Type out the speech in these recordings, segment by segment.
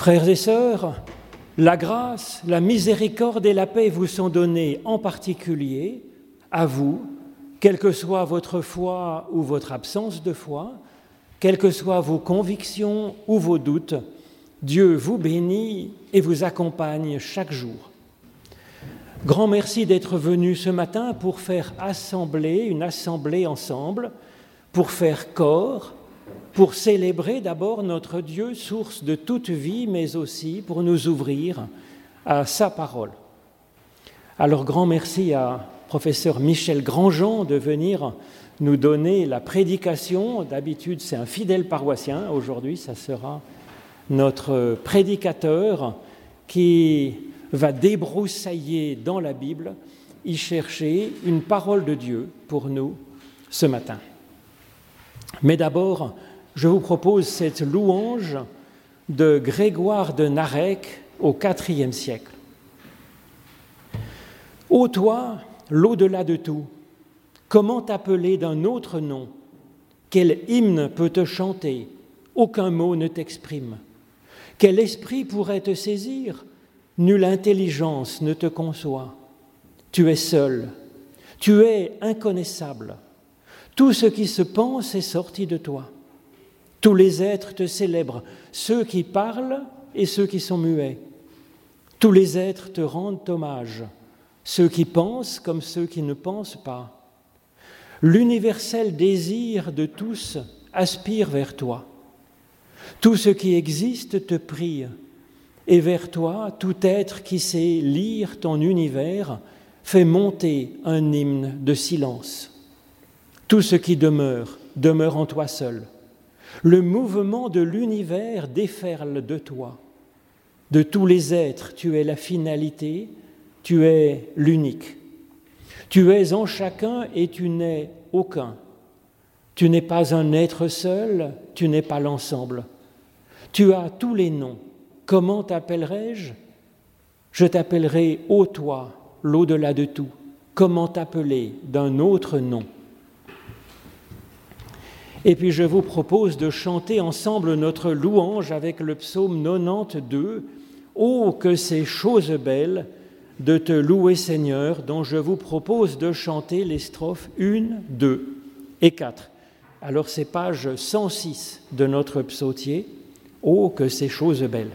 Frères et sœurs, la grâce, la miséricorde et la paix vous sont données en particulier à vous, quelle que soit votre foi ou votre absence de foi, quelles que soient vos convictions ou vos doutes, Dieu vous bénit et vous accompagne chaque jour. Grand merci d'être venu ce matin pour faire assembler, une assemblée ensemble, pour faire corps, pour célébrer d'abord notre Dieu, source de toute vie, mais aussi pour nous ouvrir à sa parole. Alors grand merci à professeur Michel Grandjean de venir nous donner la prédication. D'habitude, c'est un fidèle paroissien. Aujourd'hui, ça sera notre prédicateur qui va débroussailler dans la Bible, y chercher une parole de Dieu pour nous ce matin. Mais d'abord, je vous propose cette louange de Grégoire de Narek au IVe siècle. Ô toi, l'au-delà de tout, comment t'appeler d'un autre nom? Quel hymne peut te chanter? Aucun mot ne t'exprime. Quel esprit pourrait te saisir? Nulle intelligence ne te conçoit. Tu es seul, tu es inconnaissable. Tout ce qui se pense est sorti de toi. Tous les êtres te célèbrent, ceux qui parlent et ceux qui sont muets. Tous les êtres te rendent hommage, ceux qui pensent comme ceux qui ne pensent pas. L'universel désir de tous aspire vers toi. Tout ce qui existe te prie, et vers toi, tout être qui sait lire ton univers fait monter un hymne de silence. Tout ce qui demeure, demeure en toi seul. Le mouvement de l'univers déferle de toi. De tous les êtres, tu es la finalité, tu es l'unique. Tu es en chacun et tu n'es aucun. Tu n'es pas un être seul, tu n'es pas l'ensemble. Tu as tous les noms. Comment t'appellerai-je Je, t'appellerai ô toi, l'au-delà de tout. Comment t'appeler d'un autre nom? Et puis je vous propose de chanter ensemble notre louange avec le psaume 92. Oh, que ces choses belles de te louer Seigneur, dont je vous propose de chanter les strophes 1, 2 et 4. Alors c'est page 106 de notre psautier. Oh, que ces choses belles.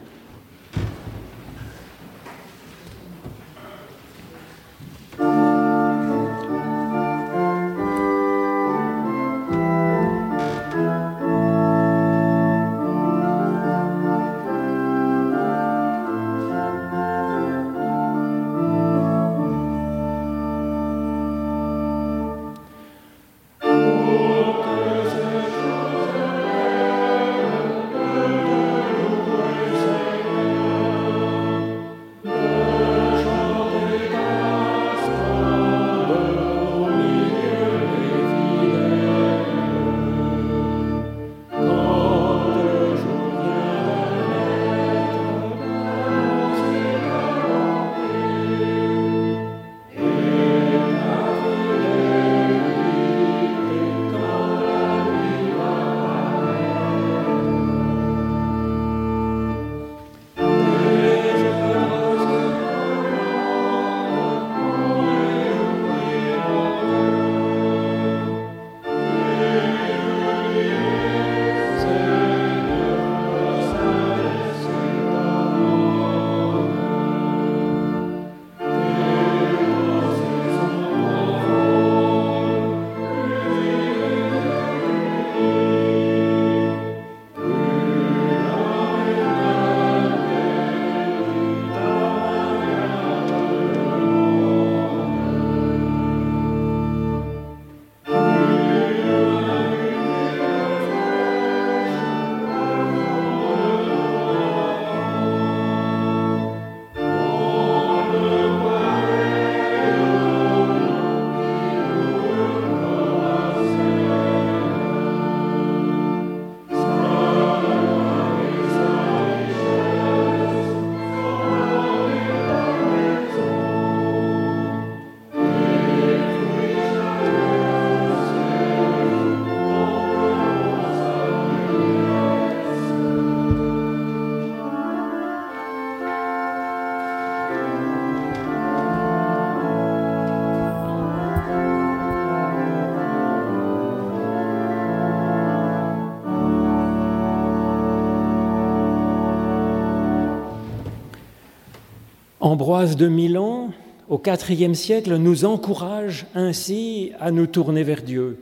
Ambroise de Milan, au IVe siècle, nous encourage ainsi à nous tourner vers Dieu.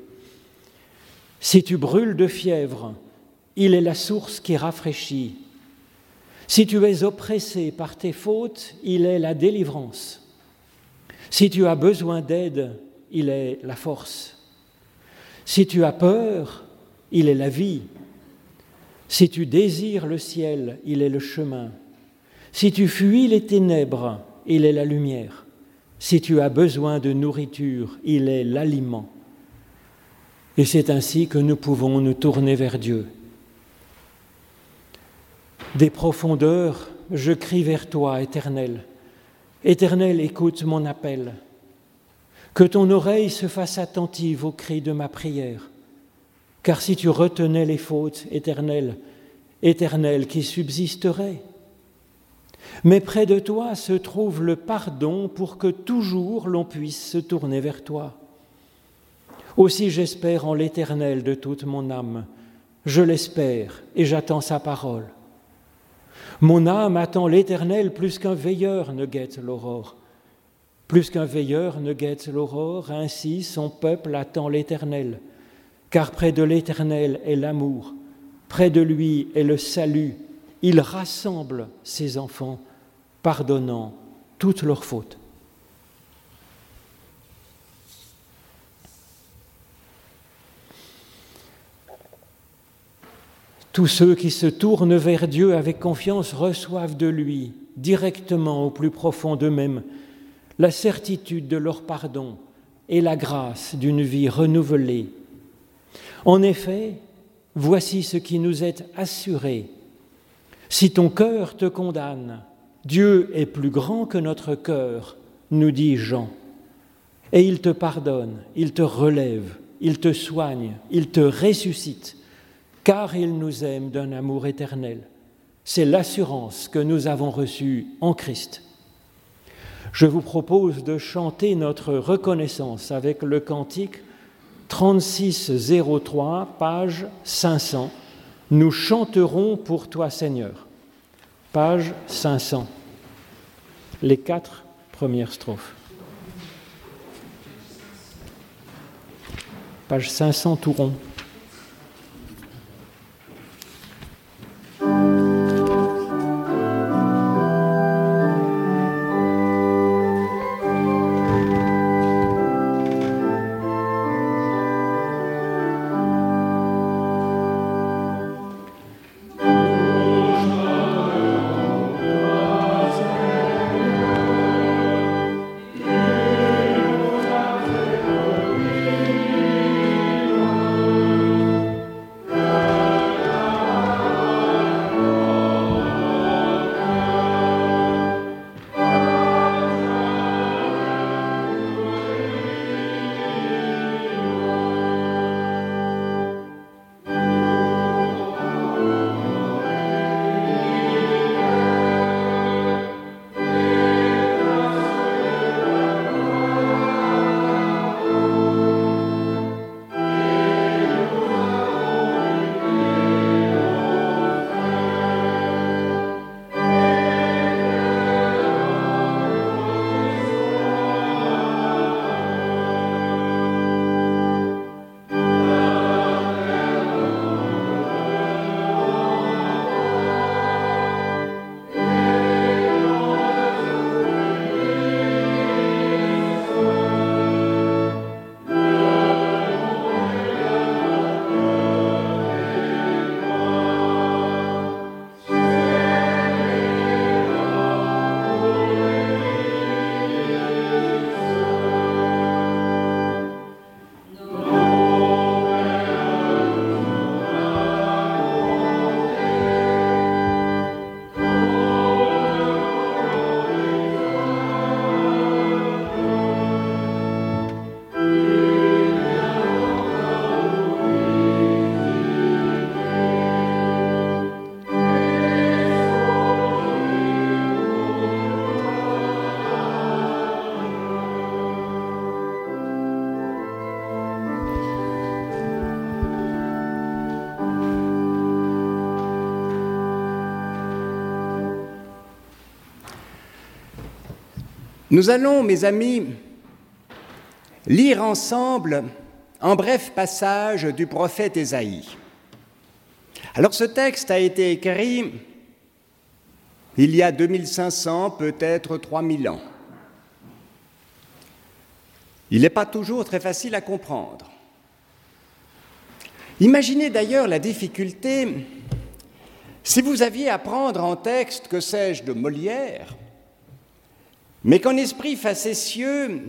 Si tu brûles de fièvre, il est la source qui rafraîchit. Si tu es oppressé par tes fautes, il est la délivrance. Si tu as besoin d'aide, il est la force. Si tu as peur, il est la vie. Si tu désires le ciel, il est le chemin. Si tu fuis les ténèbres, il est la lumière. Si tu as besoin de nourriture, il est l'aliment. Et c'est ainsi que nous pouvons nous tourner vers Dieu. Des profondeurs, je crie vers toi, Éternel. Éternel, écoute mon appel. Que ton oreille se fasse attentive au cri de ma prière. Car si tu retenais les fautes, Éternel, Éternel qui subsisterait Mais près de toi se trouve le pardon pour que toujours l'on puisse se tourner vers toi. Aussi j'espère en l'Éternel de toute mon âme. Je l'espère et j'attends sa parole. Mon âme attend l'Éternel plus qu'un veilleur ne guette l'aurore. Plus qu'un veilleur ne guette l'aurore, ainsi son peuple attend l'Éternel, car près de l'Éternel est l'amour, près de lui est le salut. Il rassemble ses enfants, pardonnant toutes leurs fautes. Tous ceux qui se tournent vers Dieu avec confiance reçoivent de lui, directement au plus profond d'eux-mêmes, la certitude de leur pardon et la grâce d'une vie renouvelée. En effet, voici ce qui nous est assuré. Si ton cœur te condamne, Dieu est plus grand que notre cœur, nous dit Jean. Et il te pardonne, il te relève, il te soigne, il te ressuscite car il nous aime d'un amour éternel. C'est l'assurance que nous avons reçue en Christ. Je vous propose de chanter notre reconnaissance avec le cantique 3603, page 500. Nous chanterons pour toi, Seigneur. Page 500. Les quatre premières strophes. Page 500 tout rond. Nous allons, mes amis, lire ensemble un bref passage du prophète Ésaïe. Alors ce texte a été écrit il y a 2500, peut-être 3000 ans. Il n'est pas toujours très facile à comprendre. Imaginez d'ailleurs la difficulté si vous aviez à prendre en texte, que sais-je, de Molière, mais qu'en esprit facétieux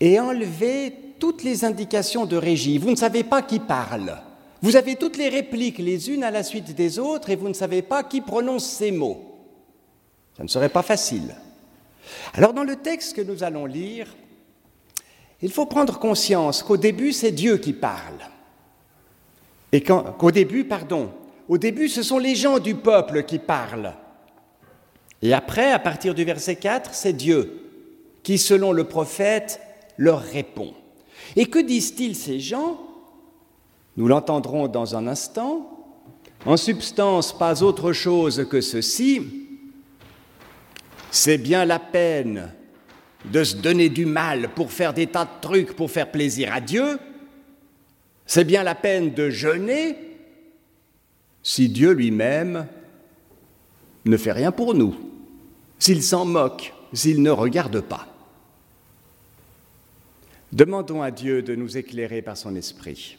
et enlevé toutes les indications de régie. Vous ne savez pas qui parle. Vous avez toutes les répliques les unes à la suite des autres et vous ne savez pas qui prononce ces mots. Ça ne serait pas facile. Alors dans le texte que nous allons lire, il faut prendre conscience qu'au début, c'est Dieu qui parle. Et qu'au début, pardon, au début, ce sont les gens du peuple qui parlent. Et après, à partir du verset 4, c'est Dieu qui, selon le prophète, leur répond. Et que disent-ils ces gens? Nous l'entendrons dans un instant. En substance, pas autre chose que ceci. C'est bien la peine de se donner du mal pour faire des tas de trucs pour faire plaisir à Dieu, c'est bien la peine de jeûner si Dieu lui-même ne fait rien pour nous, s'il s'en moque, s'il ne regarde pas. Demandons à Dieu de nous éclairer par son esprit.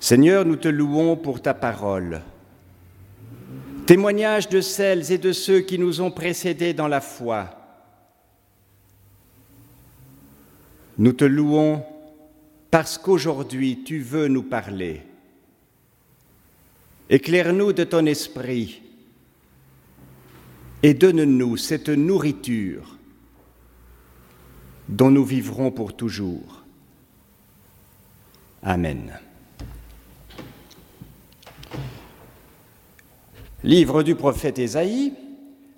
Seigneur, nous te louons pour ta parole témoignage de celles et de ceux qui nous ont précédés dans la foi. Nous te louons parce qu'aujourd'hui tu veux nous parler. Éclaire-nous de ton esprit et donne-nous cette nourriture dont nous vivrons pour toujours. Amen. Livre du prophète Ésaïe,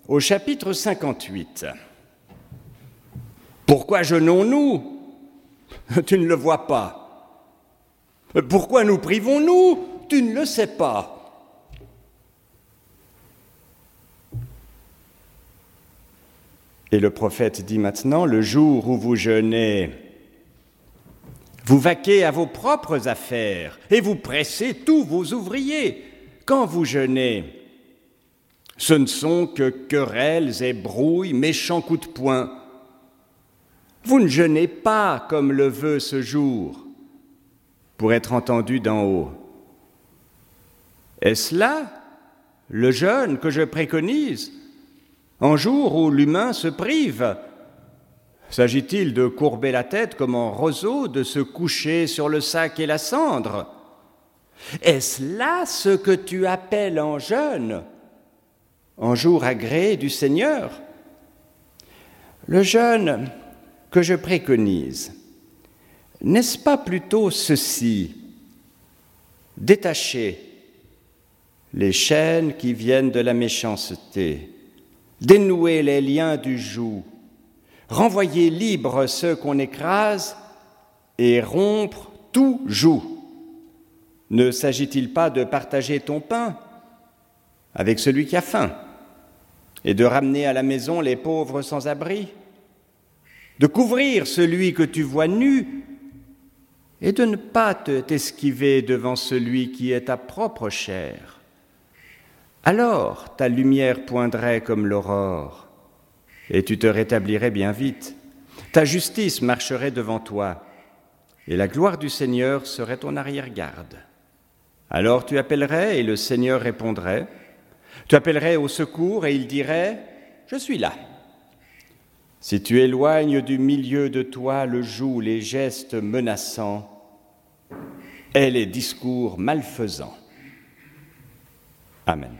au chapitre 58. Pourquoi jeûnons-nous? Tu ne le vois pas. Pourquoi nous privons-nous? Tu ne le sais pas. Et le prophète dit maintenant, le jour où vous jeûnez, vous vaquez à vos propres affaires et vous pressez tous vos ouvriers. Quand vous jeûnez, ce ne sont que querelles et brouilles, méchants coups de poing. Vous ne jeûnez pas comme le veut ce jour pour être entendu d'en haut. Est-ce là le jeûne que je préconise en jour où l'humain se prive S'agit-il de courber la tête comme un roseau, de se coucher sur le sac et la cendre? Est-ce là ce que tu appelles en jeûne? En jour agréé du Seigneur? Le jeûne que je préconise, n'est-ce pas plutôt ceci? Détacher les chaînes qui viennent de la méchanceté, dénouer les liens du joug, renvoyer libre ceux qu'on écrase et rompre tout joug. Ne s'agit-il pas de partager ton pain avec celui qui a faim et de ramener à la maison les pauvres sans abri, de couvrir celui que tu vois nu et de ne pas t'esquiver devant celui qui est ta propre chair? Alors ta lumière poindrait comme l'aurore et tu te rétablirais bien vite. Ta justice marcherait devant toi et la gloire du Seigneur serait ton arrière-garde. Alors tu appellerais et le Seigneur répondrait. Tu appellerais au secours et il dirait, Je suis là. Si tu éloignes du milieu de toi le joug, les gestes menaçants et les discours malfaisants. Amen.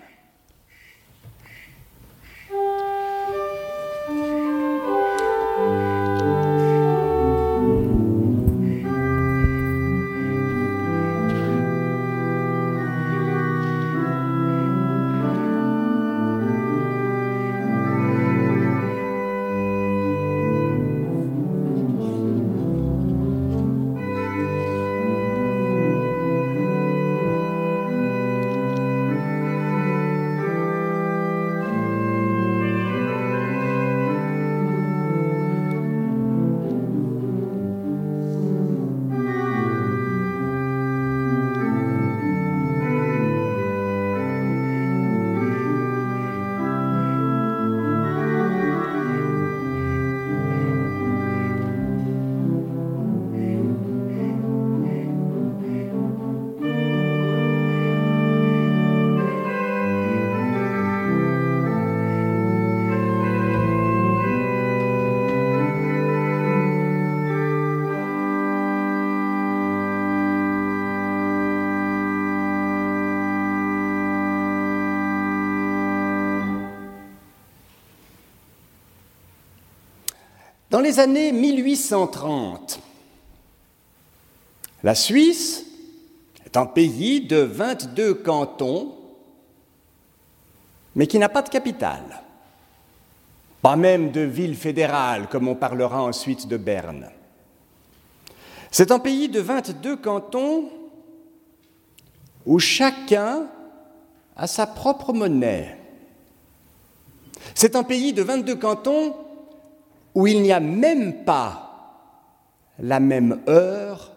Dans les années 1830, la Suisse est un pays de 22 cantons, mais qui n'a pas de capitale, pas même de ville fédérale, comme on parlera ensuite de Berne. C'est un pays de 22 cantons où chacun a sa propre monnaie. C'est un pays de 22 cantons où il n'y a même pas la même heure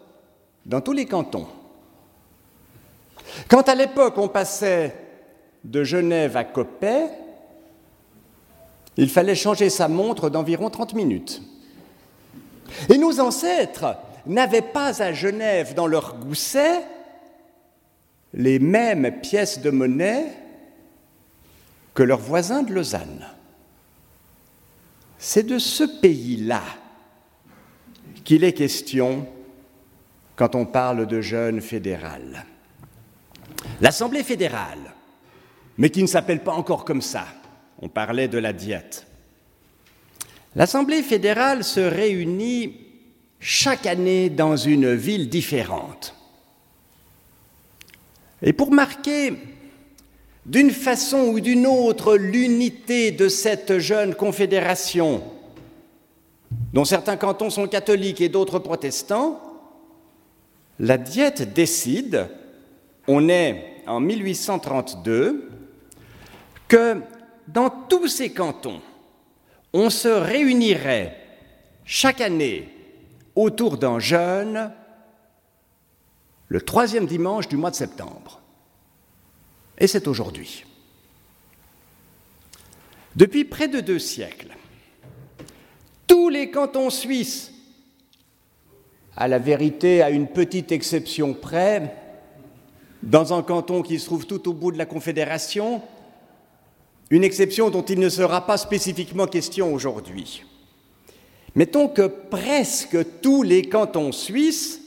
dans tous les cantons. Quand à l'époque on passait de Genève à Coppet, il fallait changer sa montre d'environ 30 minutes. Et nos ancêtres n'avaient pas à Genève dans leur gousset les mêmes pièces de monnaie que leurs voisins de Lausanne. C'est de ce pays-là qu'il est question quand on parle de jeûne fédéral. L'Assemblée fédérale, mais qui ne s'appelle pas encore comme ça, on parlait de la diète. L'Assemblée fédérale se réunit chaque année dans une ville différente. Et pour marquer d'une façon ou d'une autre l'unité de cette jeune confédération, dont certains cantons sont catholiques et d'autres protestants, la diète décide, on est en 1832, que dans tous ces cantons, on se réunirait chaque année autour d'un jeûne le troisième dimanche du mois de septembre. Et c'est aujourd'hui. Depuis près de deux siècles, tous les cantons suisses, à la vérité, à une petite exception près, dans un canton qui se trouve tout au bout de la Confédération, une exception dont il ne sera pas spécifiquement question aujourd'hui. Mettons que presque tous les cantons suisses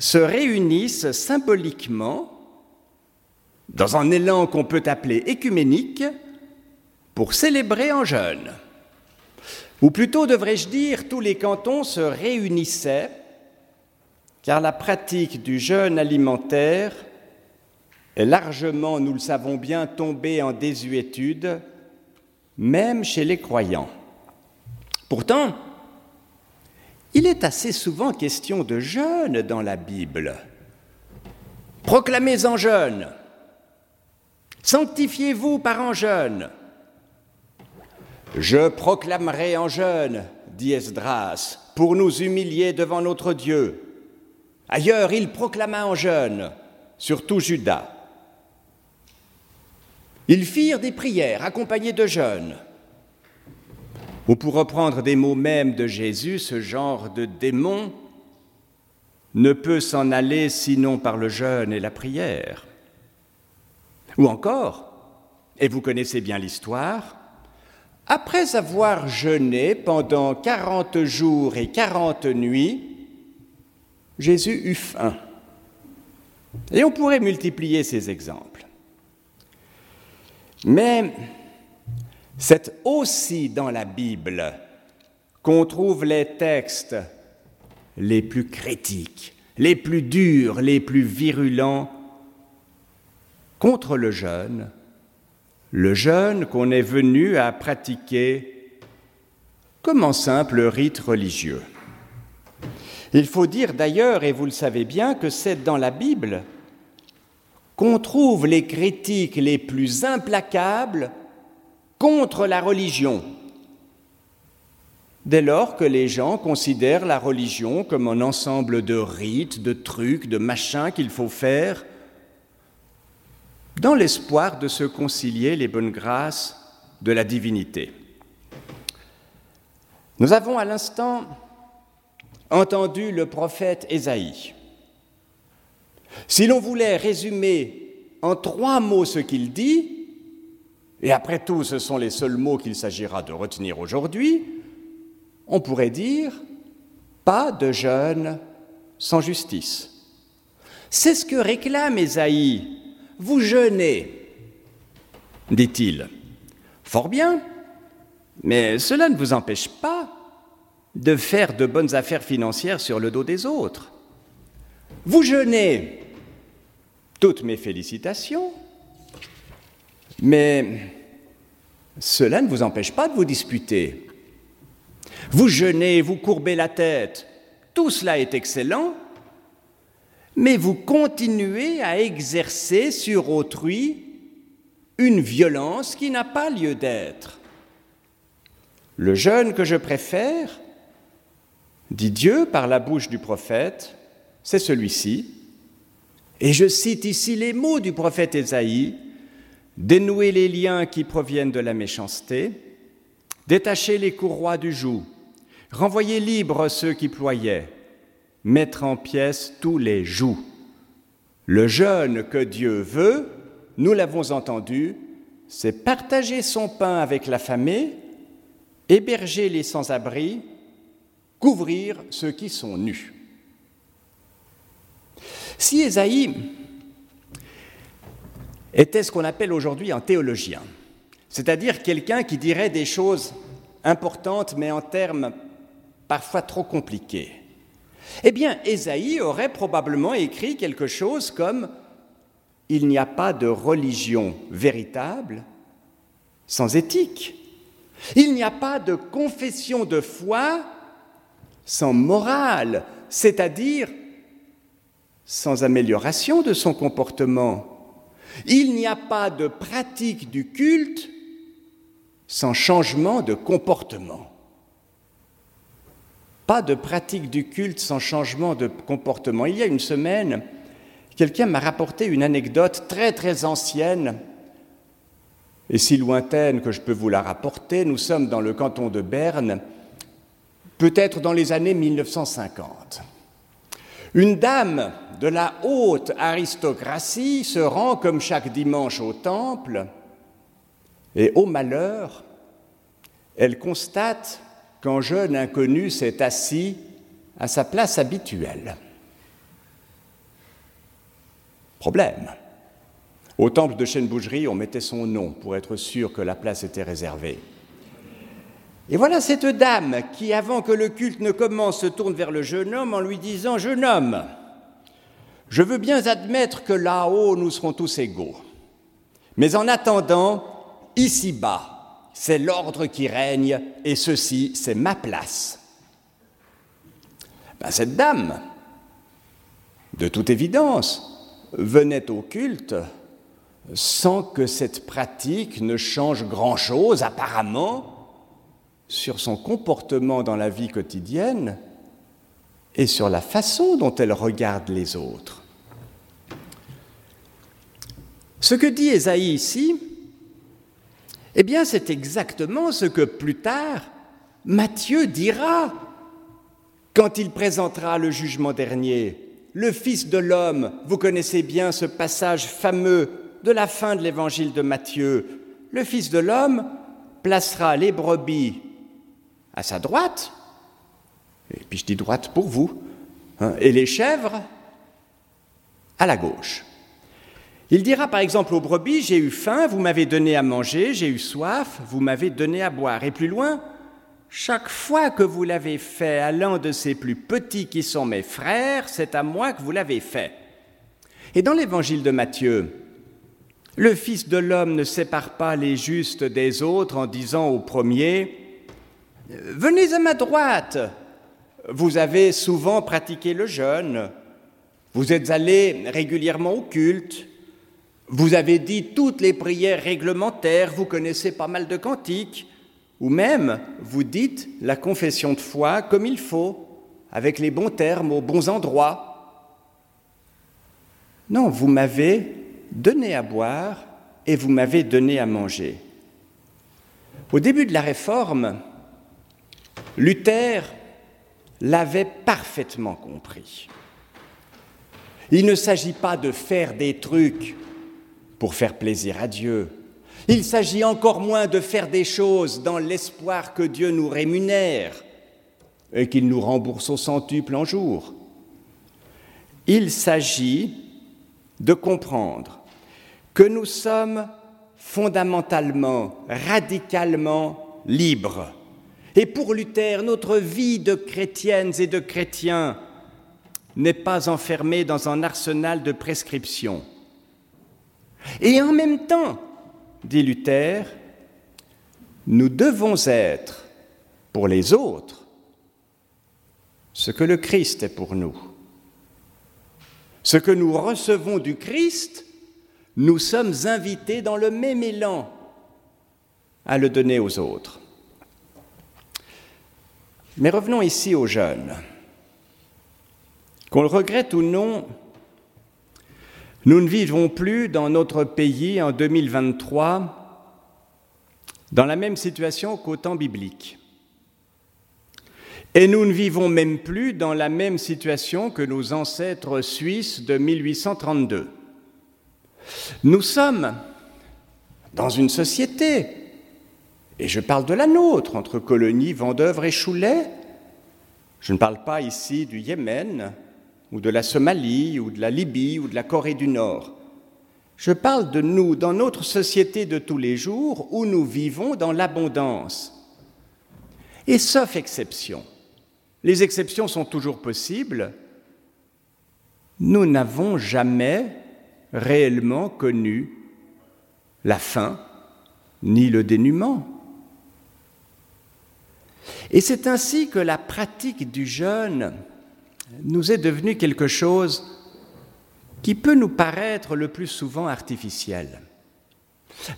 se réunissent symboliquement dans un élan qu'on peut appeler écuménique pour célébrer en jeûne. Ou plutôt, devrais-je dire, tous les cantons se réunissaient car la pratique du jeûne alimentaire est largement, nous le savons bien, tombée en désuétude, même chez les croyants. Pourtant, il est assez souvent question de jeûne dans la Bible. Proclamez en jeûne. Sanctifiez-vous par en jeûne. Je proclamerai en jeûne, dit Esdras, pour nous humilier devant notre Dieu. Ailleurs, il proclama en jeûne, surtout Judas. Ils firent des prières accompagnées de jeûnes. Ou pour reprendre des mots mêmes de Jésus, ce genre de démon ne peut s'en aller sinon par le jeûne et la prière. Ou encore, et vous connaissez bien l'histoire, après avoir jeûné pendant quarante jours et quarante nuits, Jésus eut faim. Et on pourrait multiplier ces exemples. Mais c'est aussi dans la Bible qu'on trouve les textes les plus critiques, les plus durs, les plus virulents contre le jeûne, le jeûne qu'on est venu à pratiquer comme un simple rite religieux. Il faut dire d'ailleurs, et vous le savez bien, que c'est dans la Bible qu'on trouve les critiques les plus implacables contre la religion, dès lors que les gens considèrent la religion comme un ensemble de rites, de trucs, de machins qu'il faut faire, dans l'espoir de se concilier les bonnes grâces de la divinité. Nous avons à l'instant entendu le prophète Ésaïe. Si l'on voulait résumer en trois mots ce qu'il dit, et après tout, ce sont les seuls mots qu'il s'agira de retenir aujourd'hui, on pourrait dire pas de jeûne sans justice. C'est ce que réclame Ésaïe. Vous jeûnez, dit-il. Fort bien, mais cela ne vous empêche pas de faire de bonnes affaires financières sur le dos des autres. Vous jeûnez, toutes mes félicitations, mais cela ne vous empêche pas de vous disputer. Vous jeûnez, vous courbez la tête, tout cela est excellent, mais vous continuez à exercer sur autrui une violence qui n'a pas lieu d'être. Le jeûne que je préfère, dit Dieu par la bouche du prophète, c'est celui-ci. Et je cite ici les mots du prophète Ésaïe, dénouer les liens qui proviennent de la méchanceté, détacher les courroies du joug, renvoyer libres ceux qui ployaient, mettre en pièces tous les jougs. Le jeûne que Dieu veut, nous l'avons entendu, c'est partager son pain avec l'affamé, héberger les sans-abri, couvrir ceux qui sont nus. Si Ésaïe était ce qu'on appelle aujourd'hui un théologien, c'est-à-dire quelqu'un qui dirait des choses importantes mais en termes parfois trop compliqués, eh bien, Ésaïe aurait probablement écrit quelque chose comme Il n'y a pas de religion véritable sans éthique. Il n'y a pas de confession de foi sans morale, c'est-à-dire sans amélioration de son comportement. Il n'y a pas de pratique du culte sans changement de comportement. Pas de pratique du culte sans changement de comportement. Il y a une semaine, quelqu'un m'a rapporté une anecdote très très ancienne et si lointaine que je peux vous la rapporter. Nous sommes dans le canton de Berne, peut-être dans les années 1950. Une dame de la haute aristocratie se rend comme chaque dimanche au temple et au malheur, elle constate qu'un jeune inconnu s'est assis à sa place habituelle. Problème. Au temple de Chêne-Bougerie, on mettait son nom pour être sûr que la place était réservée. Et voilà cette dame qui, avant que le culte ne commence, se tourne vers le jeune homme en lui disant Jeune homme, je veux bien admettre que là-haut, nous serons tous égaux. Mais en attendant, ici-bas, c'est l'ordre qui règne et ceci, c'est ma place. Ben, cette dame, de toute évidence, venait au culte sans que cette pratique ne change grand-chose apparemment sur son comportement dans la vie quotidienne et sur la façon dont elle regarde les autres. Ce que dit Ésaïe ici, eh bien, c'est exactement ce que plus tard Matthieu dira quand il présentera le jugement dernier. Le Fils de l'homme, vous connaissez bien ce passage fameux de la fin de l'évangile de Matthieu. Le Fils de l'homme placera les brebis à sa droite, et puis je dis droite pour vous, hein, et les chèvres à la gauche. Il dira par exemple aux brebis, j'ai eu faim, vous m'avez donné à manger, j'ai eu soif, vous m'avez donné à boire. Et plus loin, chaque fois que vous l'avez fait à l'un de ces plus petits qui sont mes frères, c'est à moi que vous l'avez fait. Et dans l'évangile de Matthieu, le Fils de l'homme ne sépare pas les justes des autres en disant au premier, Venez à ma droite. Vous avez souvent pratiqué le jeûne. Vous êtes allé régulièrement au culte. Vous avez dit toutes les prières réglementaires. Vous connaissez pas mal de cantiques. Ou même, vous dites la confession de foi comme il faut, avec les bons termes, aux bons endroits. Non, vous m'avez donné à boire et vous m'avez donné à manger. Au début de la réforme, Luther l'avait parfaitement compris. Il ne s'agit pas de faire des trucs pour faire plaisir à Dieu. Il s'agit encore moins de faire des choses dans l'espoir que Dieu nous rémunère et qu'il nous rembourse au centuple en jour. Il s'agit de comprendre que nous sommes fondamentalement, radicalement libres Et pour Luther, notre vie de chrétiennes et de chrétiens n'est pas enfermée dans un arsenal de prescriptions. Et en même temps, dit Luther, nous devons être pour les autres ce que le Christ est pour nous. Ce que nous recevons du Christ, nous sommes invités dans le même élan à le donner aux autres. Mais revenons ici aux jeunes. Qu'on le regrette ou non, nous ne vivons plus dans notre pays en 2023 dans la même situation qu'au temps biblique. Et nous ne vivons même plus dans la même situation que nos ancêtres suisses de 1832. Nous sommes dans une société, et je parle de la nôtre, entre colonies, Vendœuvre et Choulet. Je ne parle pas ici du Yémen, ou de la Somalie, ou de la Libye, ou de la Corée du Nord. Je parle de nous dans notre société de tous les jours où nous vivons dans l'abondance. Et sauf exception, les exceptions sont toujours possibles, nous n'avons jamais réellement connu la faim ni le dénuement. Et c'est ainsi que la pratique du jeûne nous est devenue quelque chose qui peut nous paraître le plus souvent artificiel.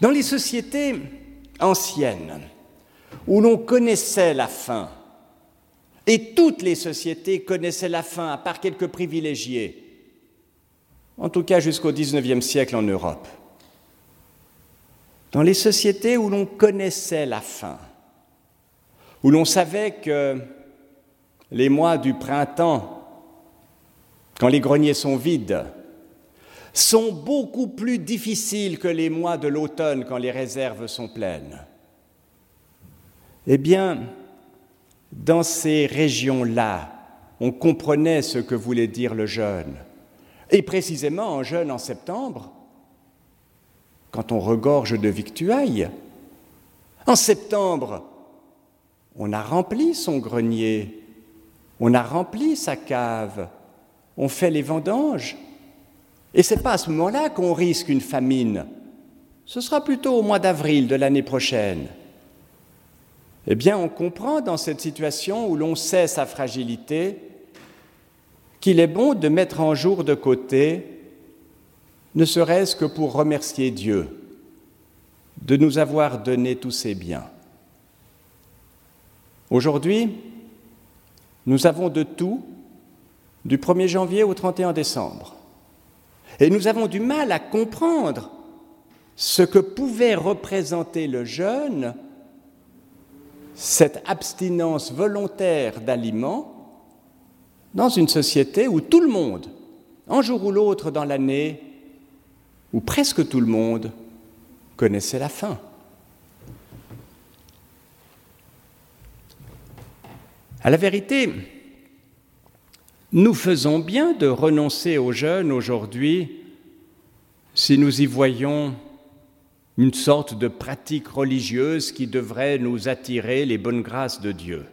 Dans les sociétés anciennes, où l'on connaissait la faim, et toutes les sociétés connaissaient la faim, à part quelques privilégiés, en tout cas jusqu'au XIXe siècle en Europe. Dans les sociétés où l'on connaissait la faim, où l'on savait que les mois du printemps, quand les greniers sont vides, sont beaucoup plus difficiles que les mois de l'automne quand les réserves sont pleines. Eh bien, dans ces régions-là, on comprenait ce que voulait dire le jeûne. Et précisément en jeûne en septembre, quand on regorge de victuailles, en septembre, on a rempli son grenier, on a rempli sa cave, on fait les vendanges. Et ce n'est pas à ce moment-là qu'on risque une famine. Ce sera plutôt au mois d'avril de l'année prochaine. Eh bien, on comprend dans cette situation où l'on sait sa fragilité qu'il est bon de mettre en jour de côté, ne serait-ce que pour remercier Dieu de nous avoir donné tous ces biens. Aujourd'hui, nous avons de tout du 1er janvier au 31 décembre. Et nous avons du mal à comprendre ce que pouvait représenter le jeûne, cette abstinence volontaire d'aliments, dans une société où tout le monde, un jour ou l'autre dans l'année, où presque tout le monde connaissait la faim. À la vérité, nous faisons bien de renoncer aux jeunes aujourd'hui si nous y voyons une sorte de pratique religieuse qui devrait nous attirer les bonnes grâces de Dieu.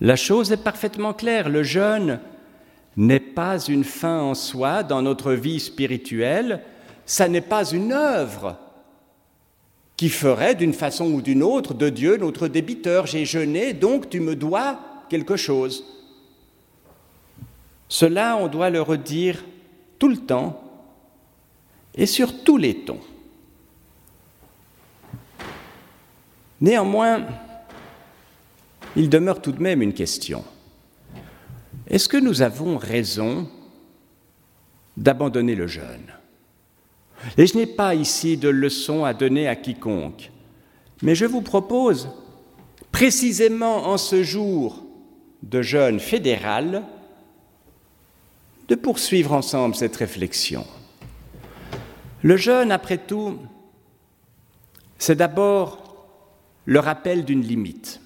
La chose est parfaitement claire, le jeûne n'est pas une fin en soi dans notre vie spirituelle, ça n'est pas une œuvre qui ferait d'une façon ou d'une autre de Dieu notre débiteur. J'ai jeûné, donc tu me dois quelque chose. Cela, on doit le redire tout le temps et sur tous les tons. Néanmoins, il demeure tout de même une question. Est-ce que nous avons raison d'abandonner le jeûne? Et je n'ai pas ici de leçon à donner à quiconque, mais je vous propose, précisément en ce jour de jeûne fédéral, de poursuivre ensemble cette réflexion. Le jeûne, après tout, c'est d'abord le rappel d'une limite.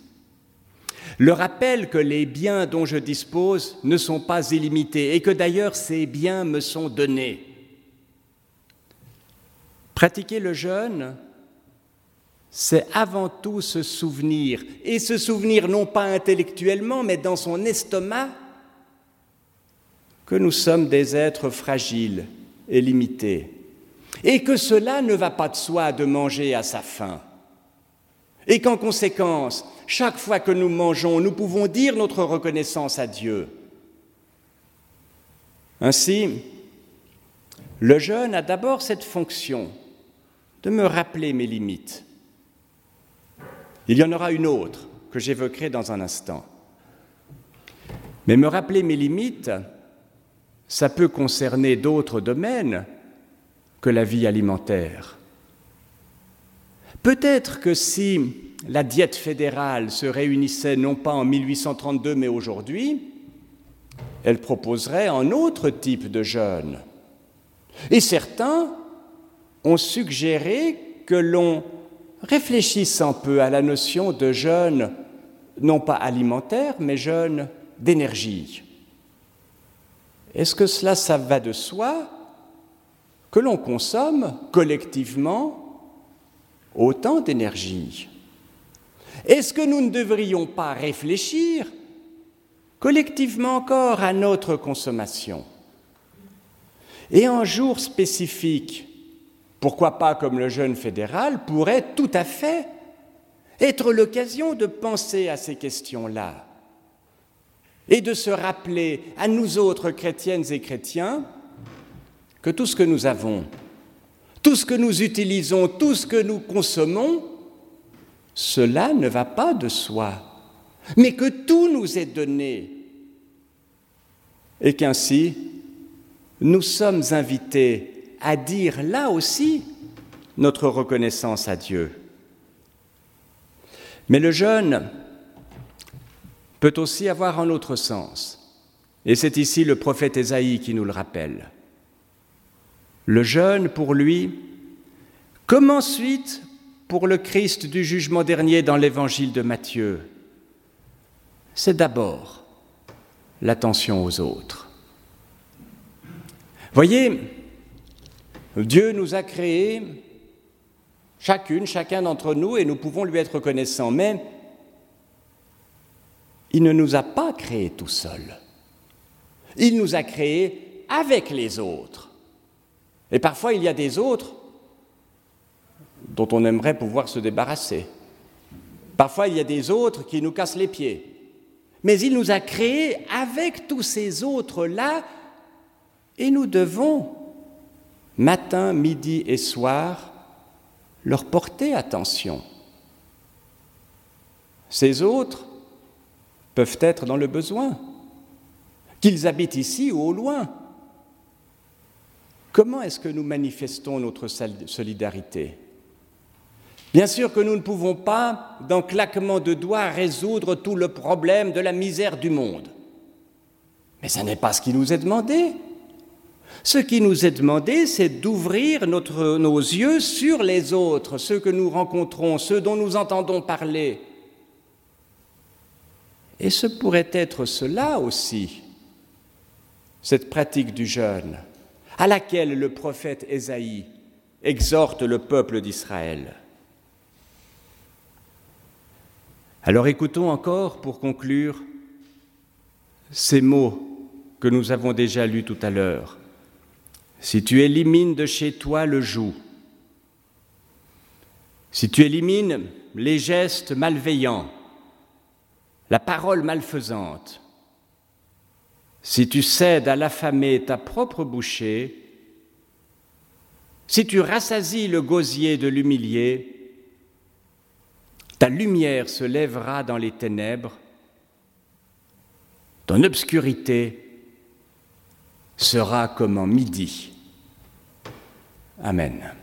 Le rappel que les biens dont je dispose ne sont pas illimités et que d'ailleurs ces biens me sont donnés. Pratiquer le jeûne, c'est avant tout se souvenir, et se souvenir non pas intellectuellement, mais dans son estomac, que nous sommes des êtres fragiles et limités, et que cela ne va pas de soi de manger à sa faim, et qu'en conséquence, chaque fois que nous mangeons, nous pouvons dire notre reconnaissance à Dieu. Ainsi, le jeûne a d'abord cette fonction de me rappeler mes limites. Il y en aura une autre que j'évoquerai dans un instant. Mais me rappeler mes limites, ça peut concerner d'autres domaines que la vie alimentaire. Peut-être que si la diète fédérale se réunissait non pas en 1832 mais aujourd'hui, elle proposerait un autre type de jeûne. Et certains ont suggéré que l'on réfléchisse un peu à la notion de jeûne, non pas alimentaire, mais jeûne d'énergie. Est-ce que cela, va de soi que l'on consomme collectivement autant d'énergie? Est-ce que nous ne devrions pas réfléchir collectivement encore à notre consommation? Et un jour spécifique, pourquoi pas comme le jeûne fédéral, pourrait tout à fait être l'occasion de penser à ces questions-là et de se rappeler à nous autres chrétiennes et chrétiens que tout ce que nous avons, tout ce que nous utilisons, tout ce que nous consommons, cela ne va pas de soi, mais que tout nous est donné et qu'ainsi nous sommes invités à dire là aussi notre reconnaissance à Dieu. Mais le jeûne peut aussi avoir un autre sens, et c'est ici le prophète Ésaïe qui nous le rappelle. Le jeûne, pour lui, comme ensuite pour le Christ du jugement dernier dans l'évangile de Matthieu, c'est d'abord l'attention aux autres. Voyez, Dieu nous a créés, chacune, chacun d'entre nous, et nous pouvons lui être reconnaissants, mais il ne nous a pas créés tout seul. Il nous a créés avec les autres. Et parfois, il y a des autres dont on aimerait pouvoir se débarrasser. Parfois, il y a des autres qui nous cassent les pieds. Mais il nous a créés avec tous ces autres-là et nous devons, matin, midi et soir, leur porter attention. Ces autres peuvent être dans le besoin, qu'ils habitent ici ou au loin, Comment est-ce que nous manifestons notre solidarité? Bien sûr que nous ne pouvons pas, d'un claquement de doigts, résoudre tout le problème de la misère du monde. Mais ce n'est pas ce qui nous est demandé. Ce qui nous est demandé, c'est d'ouvrir nos yeux sur les autres, ceux que nous rencontrons, ceux dont nous entendons parler. Et ce pourrait être cela aussi, cette pratique du jeûne à laquelle le prophète Ésaïe exhorte le peuple d'Israël. Alors écoutons encore, pour conclure, ces mots que nous avons déjà lus tout à l'heure. Si tu élimines de chez toi le joug, si tu élimines les gestes malveillants, la parole malfaisante, si tu cèdes à l'affamer ta propre bouchée, si tu rassasies le gosier de l'humilié, ta lumière se lèvera dans les ténèbres, ton obscurité sera comme en midi. Amen.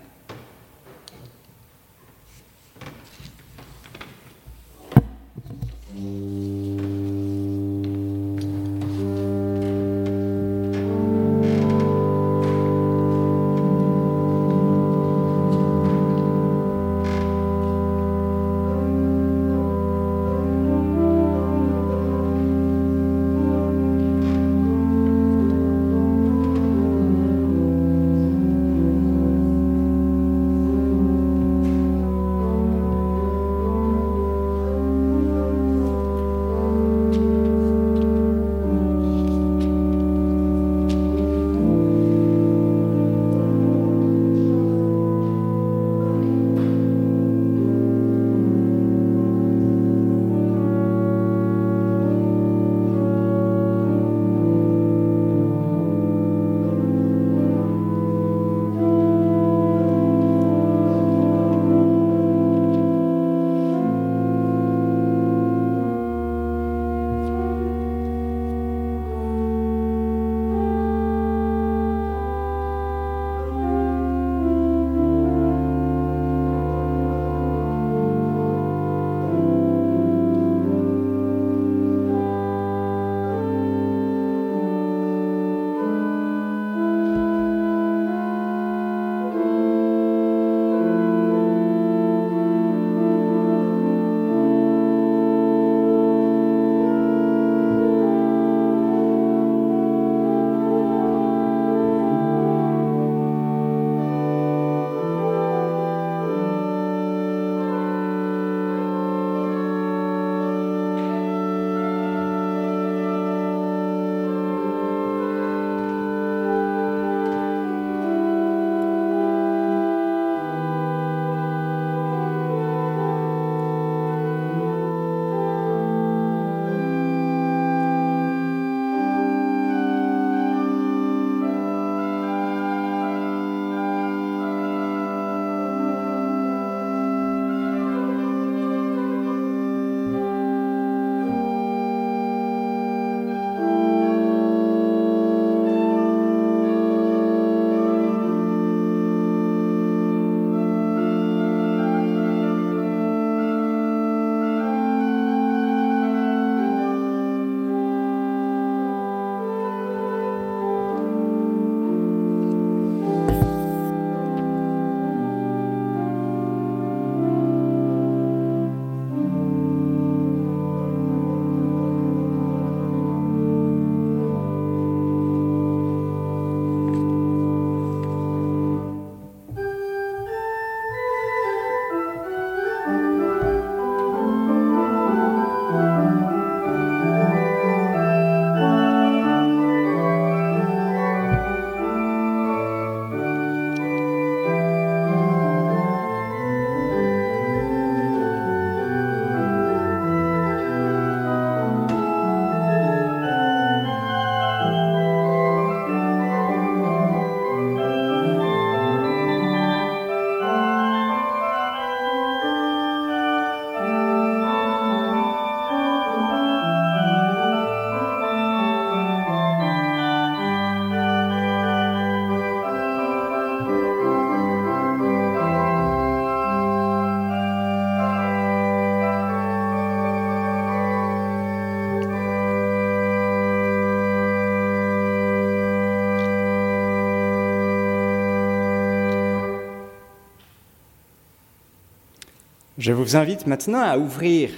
Je vous invite maintenant à ouvrir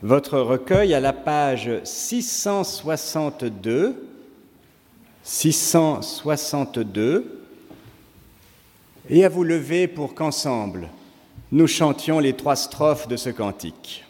votre recueil à la page 662. 662 et à vous lever pour qu'ensemble nous chantions les trois strophes de ce cantique.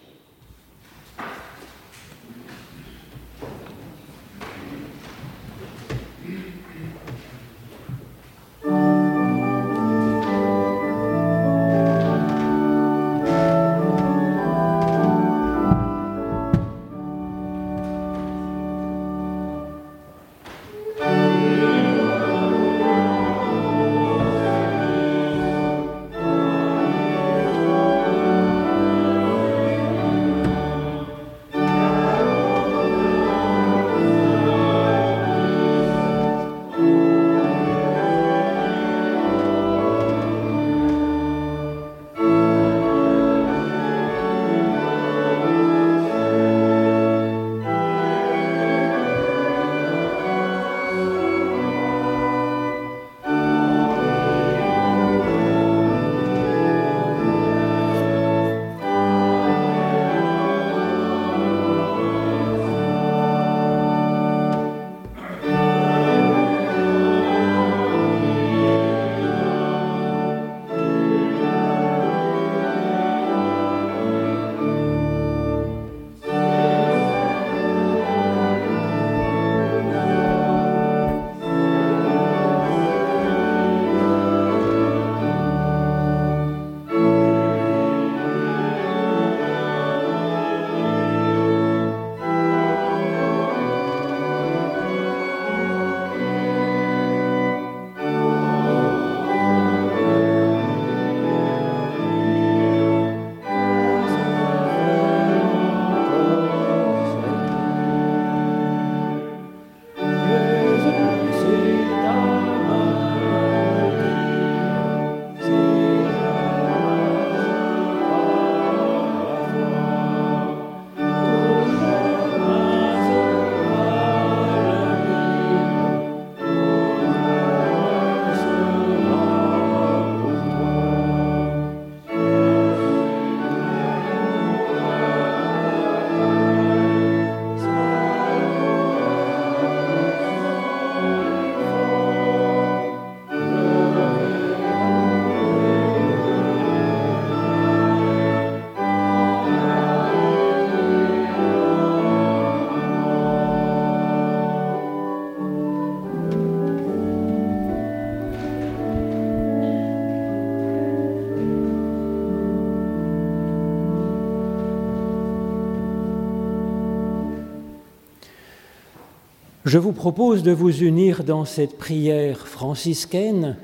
Je vous propose de vous unir dans cette prière franciscaine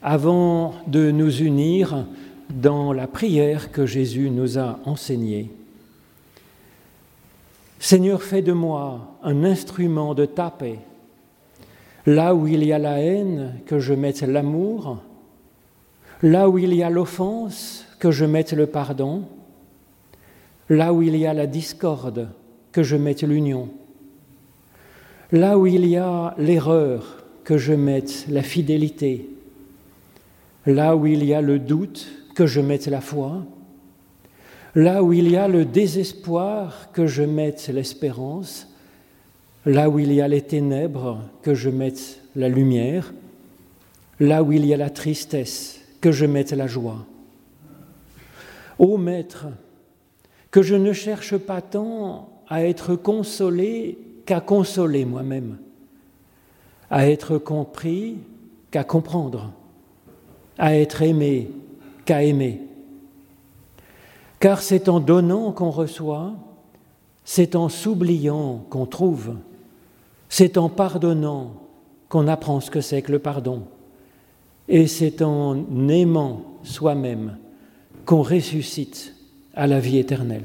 avant de nous unir dans la prière que Jésus nous a enseignée. Seigneur, fais de moi un instrument de ta. Là où il y a la haine, que je mette l'amour. Là où il y a l'offense, que je mette le pardon. Là où il y a la discorde, que je mette l'union. Là où il y a l'erreur, que je mette la fidélité. Là où il y a le doute, que je mette la foi. Là où il y a le désespoir, que je mette l'espérance. Là où il y a les ténèbres, que je mette la lumière. Là où il y a la tristesse, que je mette la joie. Ô Maître, que je ne cherche pas tant à être consolé qu'à consoler moi-même, à être compris qu'à comprendre, à être aimé qu'à aimer. Car c'est en donnant qu'on reçoit, c'est en s'oubliant qu'on trouve, c'est en pardonnant qu'on apprend ce que c'est que le pardon, et c'est en aimant soi-même qu'on ressuscite à la vie éternelle.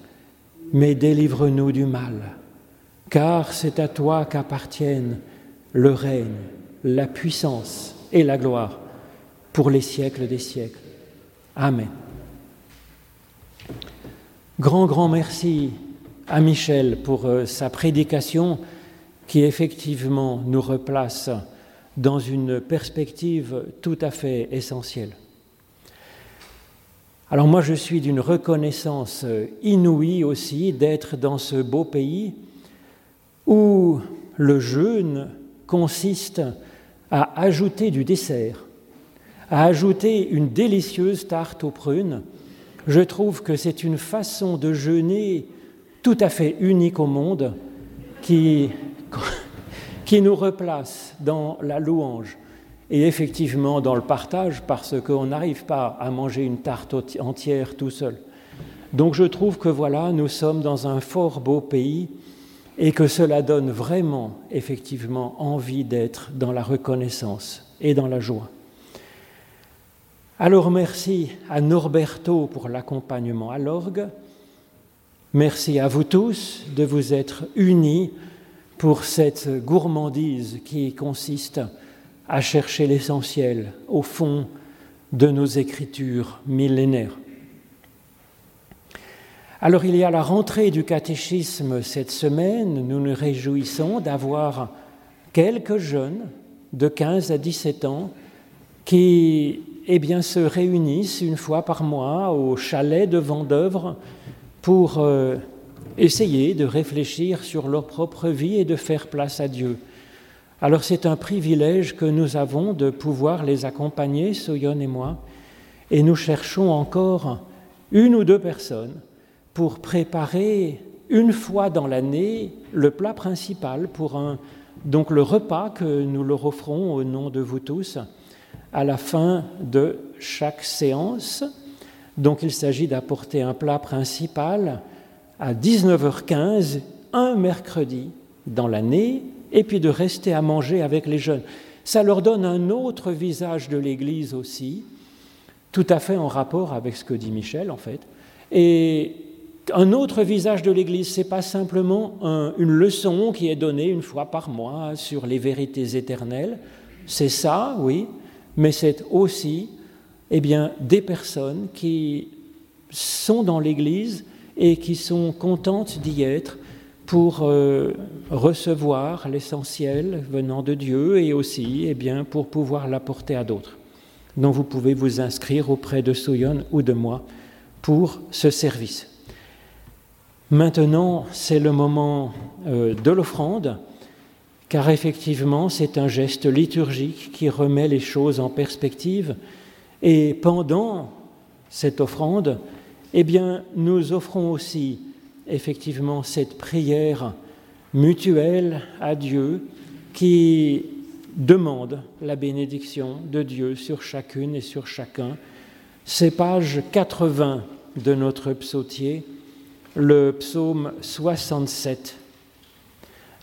mais délivre-nous du mal, car c'est à toi qu'appartiennent le règne, la puissance et la gloire pour les siècles des siècles. Amen. Grand, grand merci à Michel pour euh, sa prédication qui effectivement nous replace dans une perspective tout à fait essentielle. Alors moi, je suis d'une reconnaissance inouïe aussi d'être dans ce beau pays où le jeûne consiste à ajouter du dessert, à ajouter une délicieuse tarte aux prunes. Je trouve que c'est une façon de jeûner tout à fait unique au monde qui, qui nous replace dans la louange et effectivement dans le partage parce qu'on n'arrive pas à manger une tarte entière tout seul. Donc je trouve que voilà, nous sommes dans un fort beau pays et que cela donne vraiment, effectivement, envie d'être dans la reconnaissance et dans la joie. Alors merci à Norberto pour l'accompagnement à l'orgue. Merci à vous tous de vous être unis pour cette gourmandise qui consiste à chercher l'essentiel au fond de nos écritures millénaires. Alors il y a la rentrée du catéchisme cette semaine. Nous nous réjouissons d'avoir quelques jeunes de 15 à 17 ans qui eh se réunissent une fois par mois au chalet de Vendœuvre pour euh, essayer de réfléchir sur leur propre vie et de faire place à Dieu. Alors c'est un privilège que nous avons de pouvoir les accompagner, Soyon et moi, et nous cherchons encore une ou deux personnes pour préparer une fois dans l'année le plat principal pour un, donc le repas que nous leur offrons au nom de vous tous à la fin de chaque séance. Donc il s'agit d'apporter un plat principal à 19h15 un mercredi dans l'année et puis de rester à manger avec les jeunes. Ça leur donne un autre visage de l'Église aussi, tout à fait en rapport avec ce que dit Michel en fait. Et un autre visage de l'Église, ce n'est pas simplement une leçon qui est donnée une fois par mois sur les vérités éternelles. C'est ça, oui, mais c'est aussi eh bien, des personnes qui sont dans l'Église et qui sont contentes d'y être pour euh, recevoir l'essentiel venant de Dieu et aussi eh bien, pour pouvoir l'apporter à d'autres. Donc vous pouvez vous inscrire auprès de Souyon ou de moi pour ce service. Maintenant, c'est le moment euh, de l'offrande, car effectivement, c'est un geste liturgique qui remet les choses en perspective. Et pendant cette offrande, eh bien, nous offrons aussi effectivement cette prière mutuelle à Dieu qui demande la bénédiction de Dieu sur chacune et sur chacun. C'est page 80 de notre psautier le psaume 67,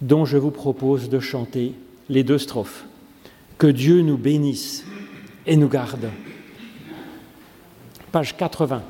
dont je vous propose de chanter les deux strophes. Que Dieu nous bénisse et nous garde. Page 80.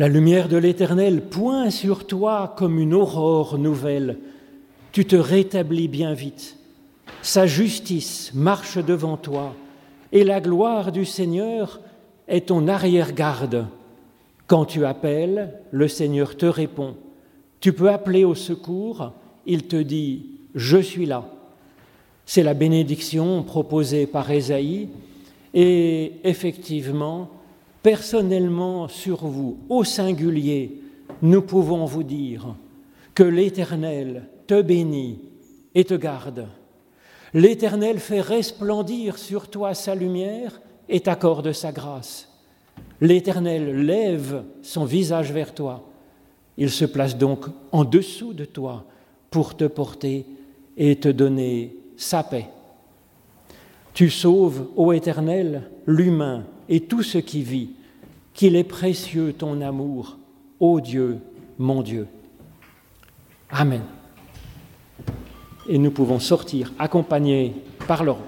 La lumière de l'Éternel pointe sur toi comme une aurore nouvelle. Tu te rétablis bien vite. Sa justice marche devant toi et la gloire du Seigneur est ton arrière-garde. Quand tu appelles, le Seigneur te répond. Tu peux appeler au secours, il te dit, je suis là. C'est la bénédiction proposée par Ésaïe et effectivement, personnellement sur vous, au singulier, nous pouvons vous dire que l'Éternel te bénit et te garde. L'Éternel fait resplendir sur toi sa lumière et t'accorde sa grâce. L'Éternel lève son visage vers toi. Il se place donc en dessous de toi pour te porter et te donner sa paix. Tu sauves, ô Éternel, l'humain et tout ce qui vit, qu'il est précieux ton amour, ô Dieu, mon Dieu. Amen. Et nous pouvons sortir accompagnés par l'ordre.